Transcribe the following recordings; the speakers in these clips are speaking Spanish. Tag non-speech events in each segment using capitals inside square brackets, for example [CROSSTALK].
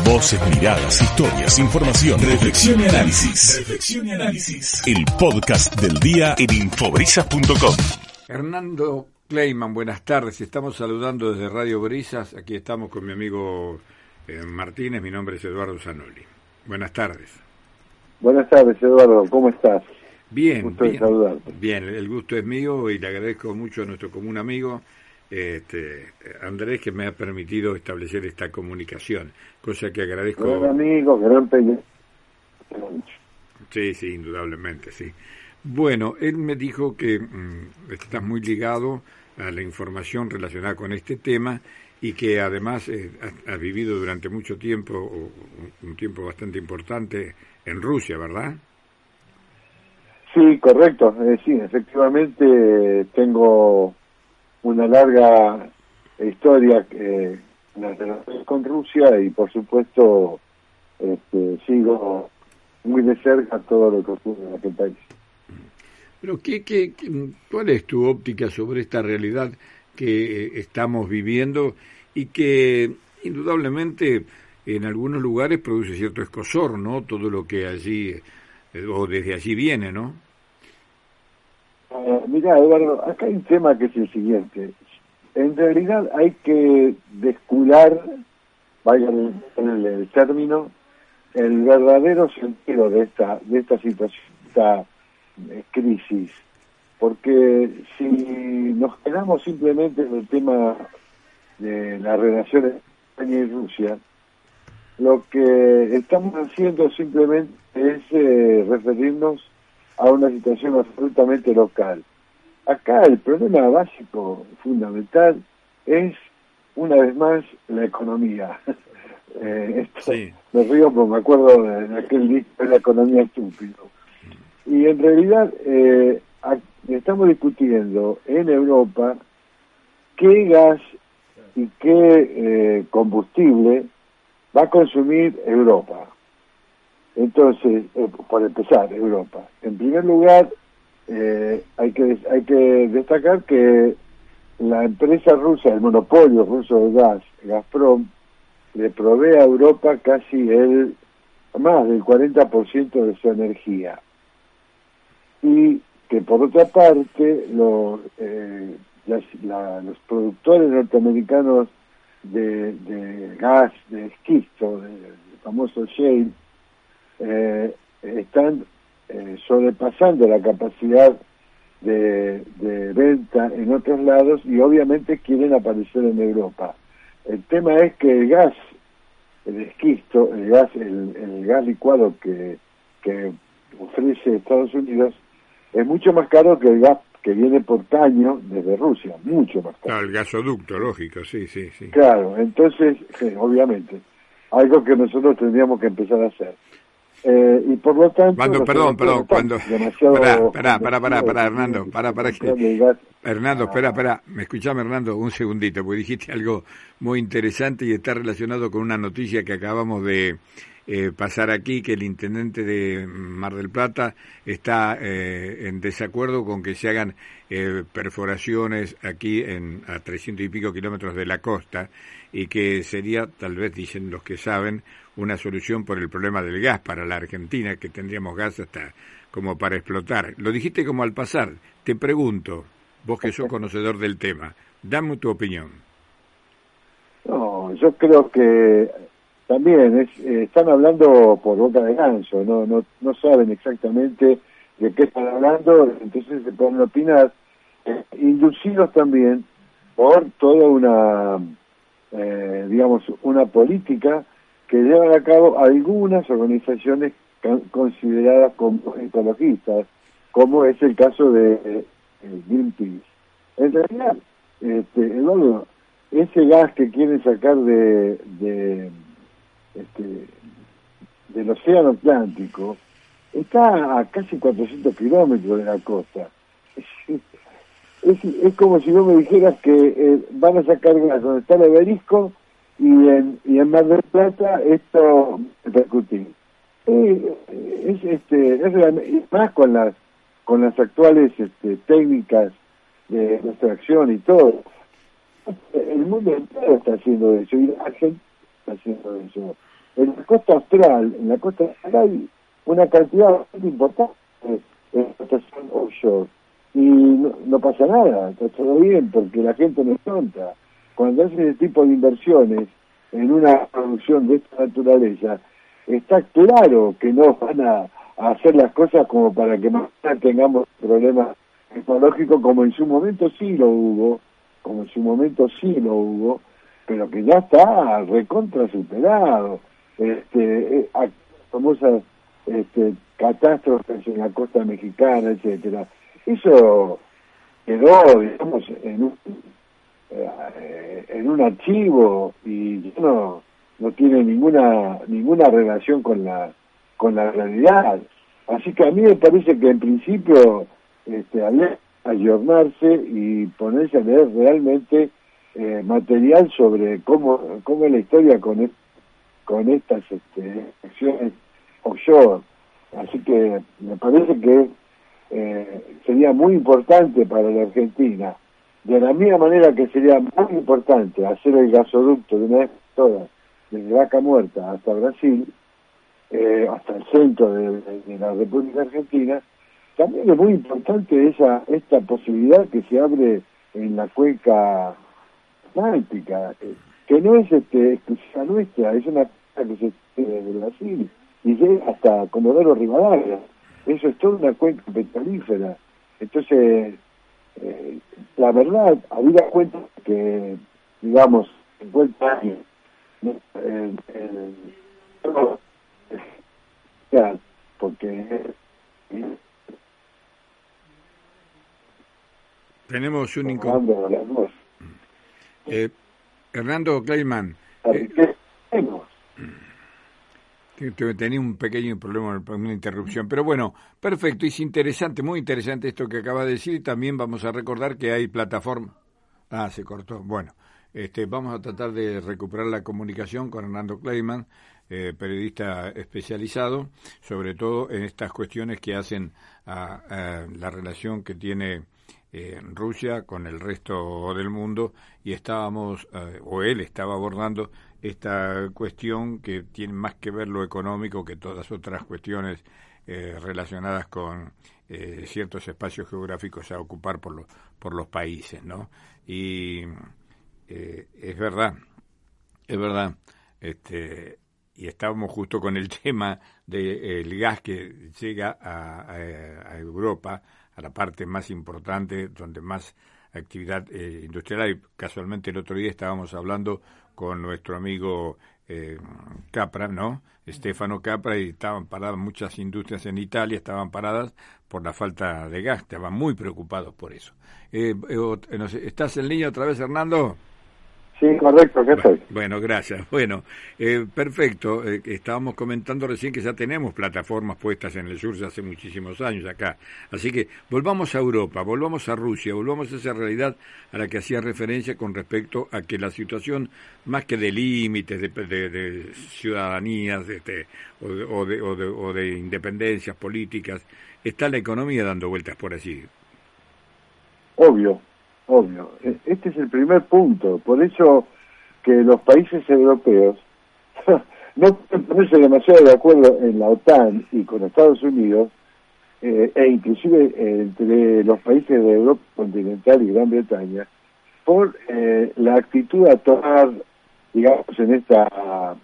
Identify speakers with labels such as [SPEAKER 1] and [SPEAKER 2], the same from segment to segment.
[SPEAKER 1] Voces, miradas, historias, información, reflexión y análisis. Reflexión y análisis. El podcast del día en infobrisas.com.
[SPEAKER 2] Hernando Kleiman, buenas tardes. Estamos saludando desde Radio Brisas. Aquí estamos con mi amigo eh, Martínez. Mi nombre es Eduardo Zanoli. Buenas tardes.
[SPEAKER 3] Buenas tardes, Eduardo. ¿Cómo estás?
[SPEAKER 2] Bien,
[SPEAKER 3] Gusto
[SPEAKER 2] bien,
[SPEAKER 3] de saludarte.
[SPEAKER 2] bien. El gusto es mío y le agradezco mucho a nuestro común amigo este, Andrés que me ha permitido establecer esta comunicación, cosa que agradezco.
[SPEAKER 3] Gran amigo, gran.
[SPEAKER 2] Sí, sí, indudablemente, sí. Bueno, él me dijo que mm, estás muy ligado a la información relacionada con este tema y que además eh, has, has vivido durante mucho tiempo, o un- tiempo bastante importante, en Rusia, ¿verdad?
[SPEAKER 3] Sí, correcto. Eh, sí, efectivamente tengo una larga historia eh, con Rusia y por supuesto este, sigo muy de cerca todo lo que ocurre en aquel país.
[SPEAKER 2] Pero ¿qué, qué, qué- cuál es tu óptica sobre esta realidad que eh, estamos viviendo y que indudablemente en algunos lugares produce cierto escosor, ¿no? Todo lo que allí, eh, o desde allí viene, ¿no?
[SPEAKER 3] Mira, Eduardo, acá hay un tema que es el siguiente. En realidad hay que descular, vaya el, término, el verdadero sentido de esta de esta situación, esta eh, crisis. Porque si nos quedamos simplemente en el tema de las relaciones entre España y Rusia, lo que estamos haciendo simplemente es eh, referirnos a una situación absolutamente local. Acá el problema básico, fundamental, es una vez más la economía. [LAUGHS] Eh, esto,
[SPEAKER 2] Sí.
[SPEAKER 3] Me río porque me acuerdo de, de aquel disco de la economía estúpido. Y en realidad eh, estamos discutiendo en Europa qué gas y qué eh, combustible va a consumir Europa. Entonces, eh, por empezar, Europa. En primer lugar, eh, hay que hay que destacar que la empresa rusa, el monopolio ruso de gas, Gazprom, le provee a Europa casi el más del 40% de su energía. Y que por otra parte, los, eh, la- los productores norteamericanos de, de gas, de esquisto, de- del famoso shale, eh, están eh, sobrepasando la capacidad de, de venta en otros lados y obviamente quieren aparecer en Europa. El tema es que el gas, el esquisto, el gas, el, el gas licuado que, que ofrece Estados Unidos es mucho más caro que el gas que viene por caño desde Rusia, mucho más caro.
[SPEAKER 2] Claro, el gasoducto, lógico, sí, sí, sí.
[SPEAKER 3] Claro, entonces, sí, obviamente, algo que nosotros tendríamos que empezar a hacer. Eh, y por lo tanto...
[SPEAKER 2] Cuando, perdón, perdón, cuando...
[SPEAKER 3] demasiado
[SPEAKER 2] Pará, pará, pará, pará, pará,
[SPEAKER 3] convencidos
[SPEAKER 2] Hernando, pará, pará, Hernando, espera, espera, me escuchame Hernando un segundito, porque dijiste algo muy interesante y está relacionado con una noticia que acabamos de eh, pasar aquí, que el intendente de Mar del Plata está eh, en desacuerdo con que se hagan eh, perforaciones aquí en, a 300 y pico kilómetros de la costa y que sería, tal vez dicen los que saben, una solución por el problema del gas para la Argentina, que tendríamos gas hasta como para explotar. Lo dijiste como al pasar. Te pregunto, vos que sos conocedor del tema, dame tu opinión.
[SPEAKER 3] No, yo creo que también es, están hablando por boca de ganso, no, no, no saben exactamente de qué están hablando, entonces se pueden opinar, eh, inducidos también por toda una, eh, digamos, una política que llevan a cabo algunas organizaciones consideradas como ecologistas, como es el caso de eh, Greenpeace. En realidad, este, Eduardo, ese gas que quieren sacar de, este, del océano Atlántico está a casi 400 kilómetros de la costa. Es, como si vos me dijeras que eh, van a sacar gas donde está el Everisco y en, y en Mar del Plata esto es, este, es más con las con las actuales este, técnicas de extracción y todo. El mundo entero está haciendo eso. Y Argen- haciendo eso. En la costa austral, en la costa austral hay una cantidad bastante importante de explotación offshore y no, pasa nada, está todo bien porque la gente no es tonta. Cuando hace ese tipo de inversiones en una producción de esta naturaleza, está claro que no van a, hacer las cosas como para que más tengamos problemas ecológicos como en su momento sí lo hubo, como en su momento sí lo hubo, pero que ya está recontra superado. Este, eh, famosas este, catástrofes en la costa mexicana, etcétera. Eso quedó, digamos, en un, eh, en un archivo y no, no tiene ninguna ninguna relación con la con la realidad. Así que a mí me parece que en principio este, ayornarse y ponerse a leer realmente eh, material sobre cómo, cómo es la historia con, con estas este, acciones offshore. Así que me parece que eh, sería muy importante para la Argentina, de la misma manera que sería muy importante hacer el gasoducto de una vez todas, desde Vaca Muerta hasta Brasil, eh, hasta el centro de, la República Argentina, también es muy importante esa esta posibilidad que se abre en la cuenca atlántica, eh, que no es este, exclusiva nuestra, es una que se de Brasil y llega hasta Comodoro Rivadavia. Eso es toda una cuenca petrolífera. Entonces, eh, la verdad, había cuenta que, digamos, 50 años, el, porque
[SPEAKER 2] tenemos un inconveniente. Eh, Hernando Kleiman. Eh, tenía un pequeño problema, una interrupción. Pero bueno, perfecto, es interesante, muy interesante esto que acaba de decir y también vamos a recordar que hay plataforma. Ah, se cortó. Bueno, este, vamos a tratar de recuperar la comunicación con Hernando Kleiman, eh, periodista especializado, sobre todo en estas cuestiones que hacen a, la relación que tiene eh, Rusia con el resto del mundo y estábamos, eh, o él estaba abordando esta cuestión que tiene más que ver lo económico que todas otras cuestiones eh, relacionadas con eh, ciertos espacios geográficos a ocupar por, los por los países, ¿no? Y eh, es verdad, es verdad, este, y estábamos justo con el [LAUGHS] tema del gas que llega a, a, Europa, a la parte más importante, donde más actividad industrial hay. Casualmente el otro día estábamos hablando con nuestro amigo eh, Capra, ¿no? Estefano Capra, y estaban paradas muchas industrias en Italia, estaban paradas por la falta de gas, estaban muy preocupados por eso. Eh, eh ¿Estás en línea otra vez, Hernando?
[SPEAKER 3] Sí, correcto, ¿qué
[SPEAKER 2] bueno, Bueno, gracias. [LAUGHS] Bueno, eh, perfecto. Eh, estábamos comentando recién que ya tenemos plataformas puestas en el sur hace muchísimos años acá. Así que volvamos a Europa, volvamos a Rusia, volvamos a esa realidad a la que hacía referencia con respecto a que la situación, más que de límites, de, de, ciudadanías este, o, de, o, o de independencias políticas, está la economía dando vueltas por allí.
[SPEAKER 3] Obvio, obvio. E, este es el primer punto. Por eso que los países europeos [LAUGHS] no pueden ponerse demasiado de acuerdo en la OTAN y con Estados Unidos, eh, e inclusive entre los países de Europa continental y Gran Bretaña, por eh, la actitud a tomar, digamos, en esta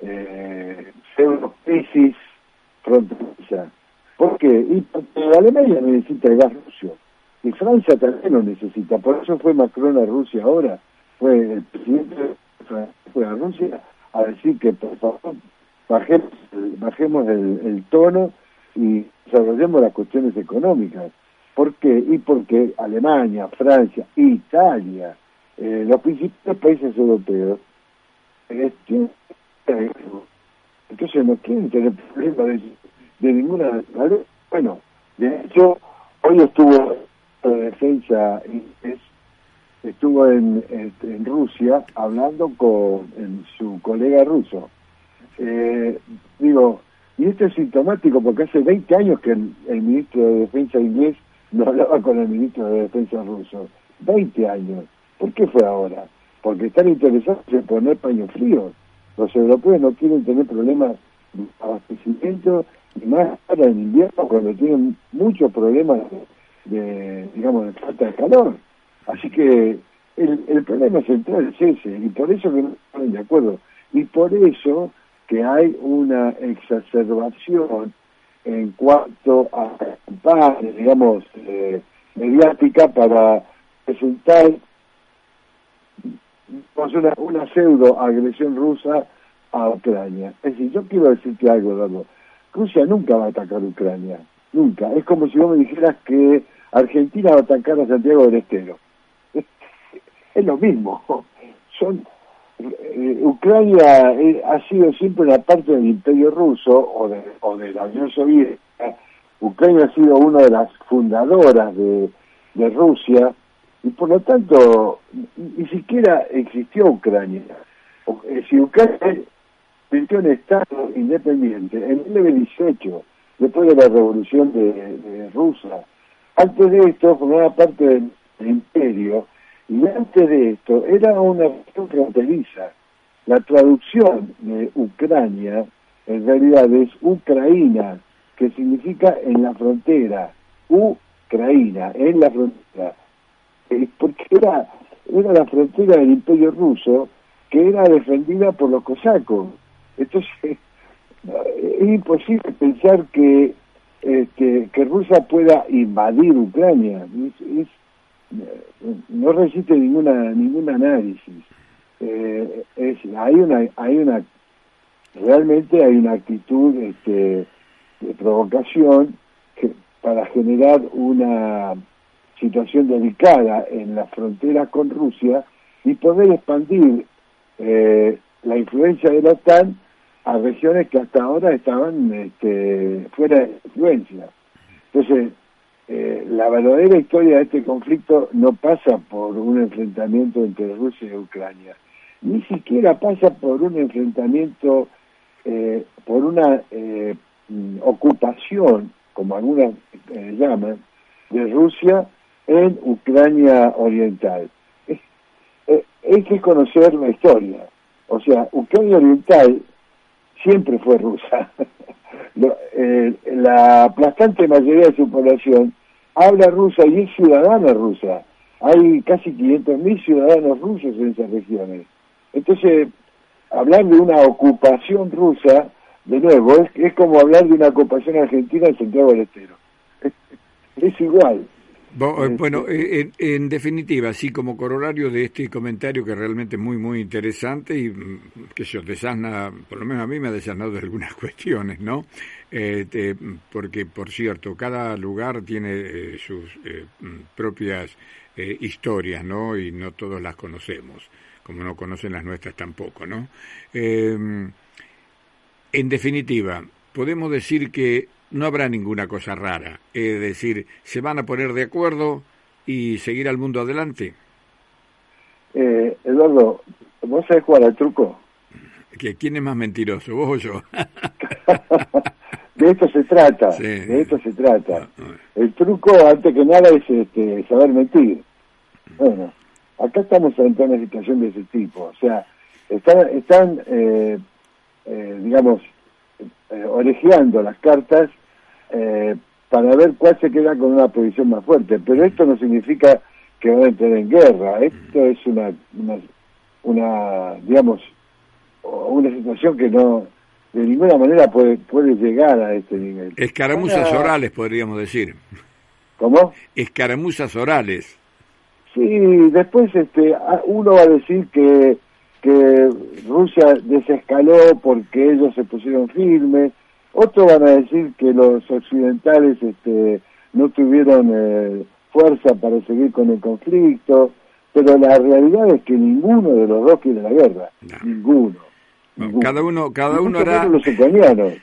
[SPEAKER 3] eh, pseudo-crisis fronteriza. ¿Por qué? Y porque Alemania necesita el gas ruso y Francia también lo necesita. Por eso fue Macron a Rusia ahora. Fue el presidente fue a Rusia a decir que por favor bajemos, bajemos el, tono y desarrollemos las cuestiones económicas. ¿Por qué? Y porque Alemania, Francia, Italia, eh, los principales países europeos, eh, entonces no quieren tener problemas de, ninguna Bueno, de hecho, hoy estuvo de defensa estuvo en, en, Rusia hablando con su colega ruso. Eh, digo, y esto es sintomático porque hace 20 años que el, ministro de Defensa inglés no hablaba con el ministro de Defensa ruso. 20 años. ¿Por qué fue ahora? Porque están interesados en poner paños fríos. Los europeos no quieren tener problemas de abastecimiento, y más para el invierno cuando tienen muchos problemas de, digamos, de falta de calor. Así que el, el problema central es ese, y por eso que no están de acuerdo. Y por eso que hay una exacerbación en cuanto a campaña, digamos, eh, mediática para presentar una, una pseudo agresión rusa a Ucrania. Es decir, yo quiero decirte algo, Eduardo. Rusia nunca va a atacar Ucrania, nunca. Es como si vos me dijeras que Argentina va a atacar a Santiago del Estero. Es, lo mismo. Son eh, Ucrania eh, ha sido siempre una parte del Imperio Ruso o de, o de la Unión Soviética. Ucrania ha sido una de las fundadoras de, Rusia y por lo tanto ni siquiera existió Ucrania. Eh, si Ucrania existió un Estado independiente en 1918, después de la revolución de, de Rusia, antes de esto formaba parte del, imperio y antes de esto era una región fronteriza. La traducción de Ucrania en realidad es Ucraína, que significa en la frontera. Ucraína, en la frontera. Porque era, era la frontera del imperio ruso que era defendida por los cosacos. Entonces, [LAUGHS] es imposible pensar que este, que Rusia pueda invadir Ucrania. no resiste ninguna ningún análisis. Eh, es, hay una hay una realmente hay una actitud este, de provocación para generar una situación delicada en la frontera con Rusia y poder expandir eh, la influencia de la OTAN a regiones que hasta ahora estaban este, fuera de influencia. Entonces, eh, la verdadera historia de este conflicto no pasa por un enfrentamiento entre Rusia y Ucrania, ni siquiera pasa por un enfrentamiento, eh, por una eh, ocupación, como algunas llaman, de Rusia en Ucrania Oriental. hay que conocer la historia. O sea, Ucrania Oriental siempre fue rusa. [LAUGHS] Eh, la aplastante mayoría de su población habla rusa y es ciudadana rusa. Hay casi 500.000 ciudadanos rusos en esas regiones. Entonces, hablar de una ocupación rusa, de nuevo, es, como hablar de una ocupación argentina en Santiago del Estero. [LAUGHS] es igual.
[SPEAKER 2] Eh, bueno, eh, en, definitiva, así como corolario de este comentario que es realmente muy, muy interesante y mm, que se desasna, por lo menos a mí me ha desasnado de algunas [LAUGHS] cuestiones, ¿no? Eh, porque, por cierto, cada lugar tiene sus mm, propias historias, ¿no? Y no todos las conocemos, como no conocen las nuestras tampoco, ¿no? en definitiva, podemos decir que no habrá ninguna cosa rara. Es decir, se van a poner de acuerdo y seguir al mundo adelante.
[SPEAKER 3] Eh, Eduardo, ¿vos sabés jugar al truco?
[SPEAKER 2] ¿Quién es más mentiroso, vos o yo? [LAUGHS]
[SPEAKER 3] de esto se trata, de esto se trata. Ah, ah. El truco, antes que nada, es este, saber mentir. Bueno, acá estamos ante una situación de ese tipo. O sea, están, están eh, eh, digamos, eh, orejeando las cartas eh, para ver cuál se queda con una posición más fuerte. Pero esto no significa que van a entrar en guerra. Esto es una, una, digamos, una situación que no de ninguna manera puede puede llegar a este nivel.
[SPEAKER 2] Escaramuzas orales, podríamos decir.
[SPEAKER 3] ¿Cómo?
[SPEAKER 2] Escaramuzas orales.
[SPEAKER 3] Sí, después este uno va a decir que que Rusia desescaló porque ellos se pusieron firmes, otros van a decir que los occidentales este, no tuvieron eh, fuerza para seguir con el conflicto, pero la realidad es que ninguno de los dos quiere la guerra, ninguno,
[SPEAKER 2] Cada uno, cada uno hará.
[SPEAKER 3] Los ucranianos. [LAUGHS]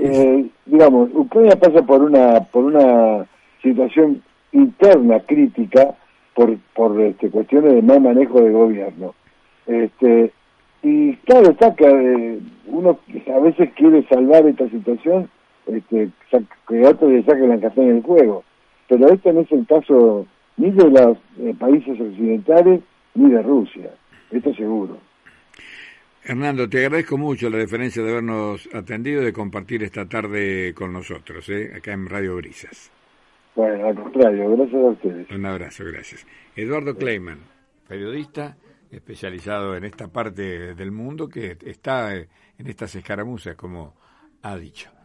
[SPEAKER 3] Eh, digamos, Ucrania pasa por una por una situación interna crítica por por este, cuestiones de mal manejo del gobierno este, y claro, está que eh, uno a veces quiere salvar esta situación, este, que otros le saquen la castaña del juego. Pero este no es el caso ni de los eh, países occidentales ni de Rusia, esto seguro.
[SPEAKER 2] Hernando, te agradezco mucho la deferencia de habernos atendido y de compartir esta tarde con nosotros, ¿eh? acá en Radio Brisas.
[SPEAKER 3] Bueno, al contrario, gracias a ustedes.
[SPEAKER 2] Un abrazo, gracias. Eduardo Kleiman, periodista especializado en esta parte del mundo que está en estas escaramuzas, como ha dicho.